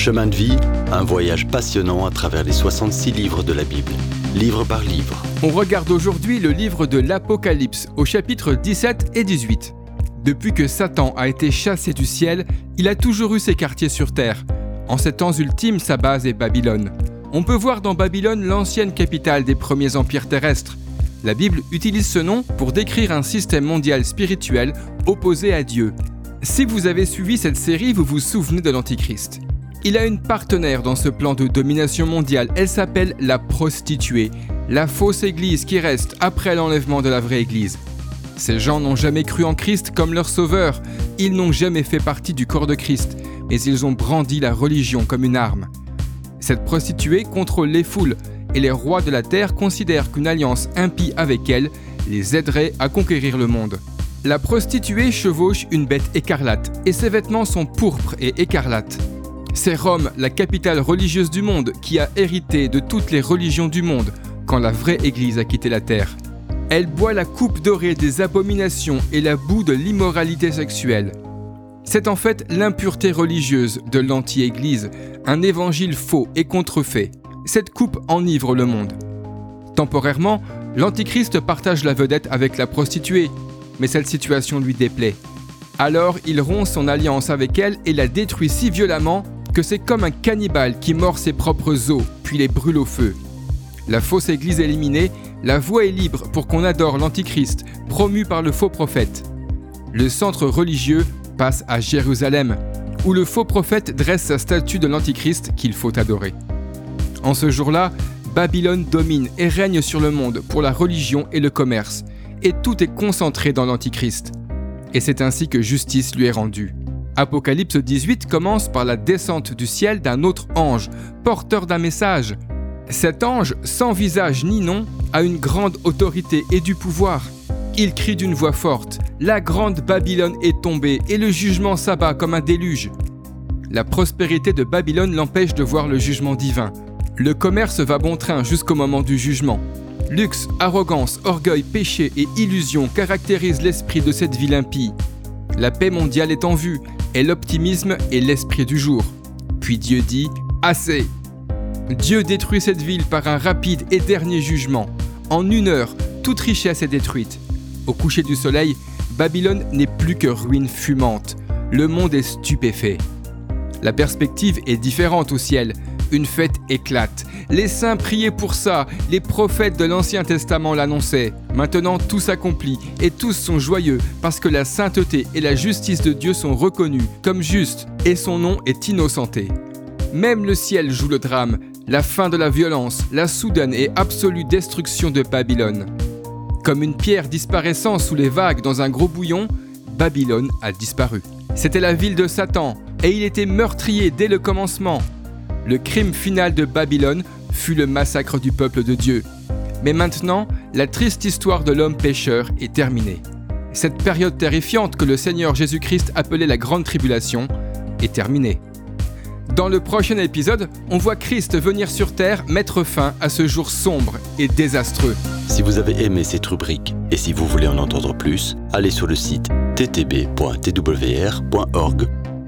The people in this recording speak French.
Chemin de vie, un voyage passionnant à travers les 66 livres de la Bible, livre par livre. On regarde aujourd'hui le livre de l'Apocalypse au chapitre 17 et 18. Depuis que Satan a été chassé du ciel, il a toujours eu ses quartiers sur terre. En ces temps ultimes, sa base est Babylone. On peut voir dans Babylone l'ancienne capitale des premiers empires terrestres. La Bible utilise ce nom pour décrire un système mondial spirituel opposé à Dieu. Si vous avez suivi cette série, vous vous souvenez de l'Antichrist. Il a une partenaire dans ce plan de domination mondiale. Elle s'appelle la prostituée, la fausse église qui reste après l'enlèvement de la vraie église. Ces gens n'ont jamais cru en Christ comme leur sauveur. Ils n'ont jamais fait partie du corps de Christ, mais ils ont brandi la religion comme une arme. Cette prostituée contrôle les foules et les rois de la terre considèrent qu'une alliance impie avec elle les aiderait à conquérir le monde. La prostituée chevauche une bête écarlate et ses vêtements sont pourpres et écarlates. C'est Rome, la capitale religieuse du monde, qui a hérité de toutes les religions du monde quand la vraie Église a quitté la terre. Elle boit la coupe dorée des abominations et la boue de l'immoralité sexuelle. C'est en fait l'impureté religieuse de l'anti-Église, un évangile faux et contrefait. Cette coupe enivre le monde. Temporairement, l'Antichrist partage la vedette avec la prostituée, mais cette situation lui déplaît. Alors il rompt son alliance avec elle et la détruit si violemment que c'est comme un cannibale qui mord ses propres os, puis les brûle au feu. La fausse église éliminée, la voie est libre pour qu'on adore l'Antichrist, promu par le faux prophète. Le centre religieux passe à Jérusalem, où le faux prophète dresse sa statue de l'Antichrist qu'il faut adorer. En ce jour-là, Babylone domine et règne sur le monde pour la religion et le commerce, et tout est concentré dans l'Antichrist. Et c'est ainsi que justice lui est rendue. Apocalypse 18 commence par la descente du ciel d'un autre ange, porteur d'un message. Cet ange, sans visage ni nom, a une grande autorité et du pouvoir. Il crie d'une voix forte, La grande Babylone est tombée et le jugement s'abat comme un déluge. La prospérité de Babylone l'empêche de voir le jugement divin. Le commerce va bon train jusqu'au moment du jugement. Luxe, arrogance, orgueil, péché et illusion caractérisent l'esprit de cette ville impie. La paix mondiale est en vue, et l'optimisme est l'esprit du jour. Puis Dieu dit Assez Dieu détruit cette ville par un rapide et dernier jugement. En une heure, toute richesse est détruite. Au coucher du soleil, Babylone n'est plus que ruine fumante. Le monde est stupéfait. La perspective est différente au ciel. Une fête éclate. Les saints priaient pour ça, les prophètes de l'Ancien Testament l'annonçaient. Maintenant tout s'accomplit et tous sont joyeux parce que la sainteté et la justice de Dieu sont reconnues comme justes et son nom est innocenté. Même le ciel joue le drame, la fin de la violence, la soudaine et absolue destruction de Babylone. Comme une pierre disparaissant sous les vagues dans un gros bouillon, Babylone a disparu. C'était la ville de Satan, et il était meurtrier dès le commencement. Le crime final de Babylone fut le massacre du peuple de Dieu. Mais maintenant, la triste histoire de l'homme pécheur est terminée. Cette période terrifiante que le Seigneur Jésus-Christ appelait la Grande Tribulation est terminée. Dans le prochain épisode, on voit Christ venir sur Terre mettre fin à ce jour sombre et désastreux. Si vous avez aimé cette rubrique et si vous voulez en entendre plus, allez sur le site ttb.twr.org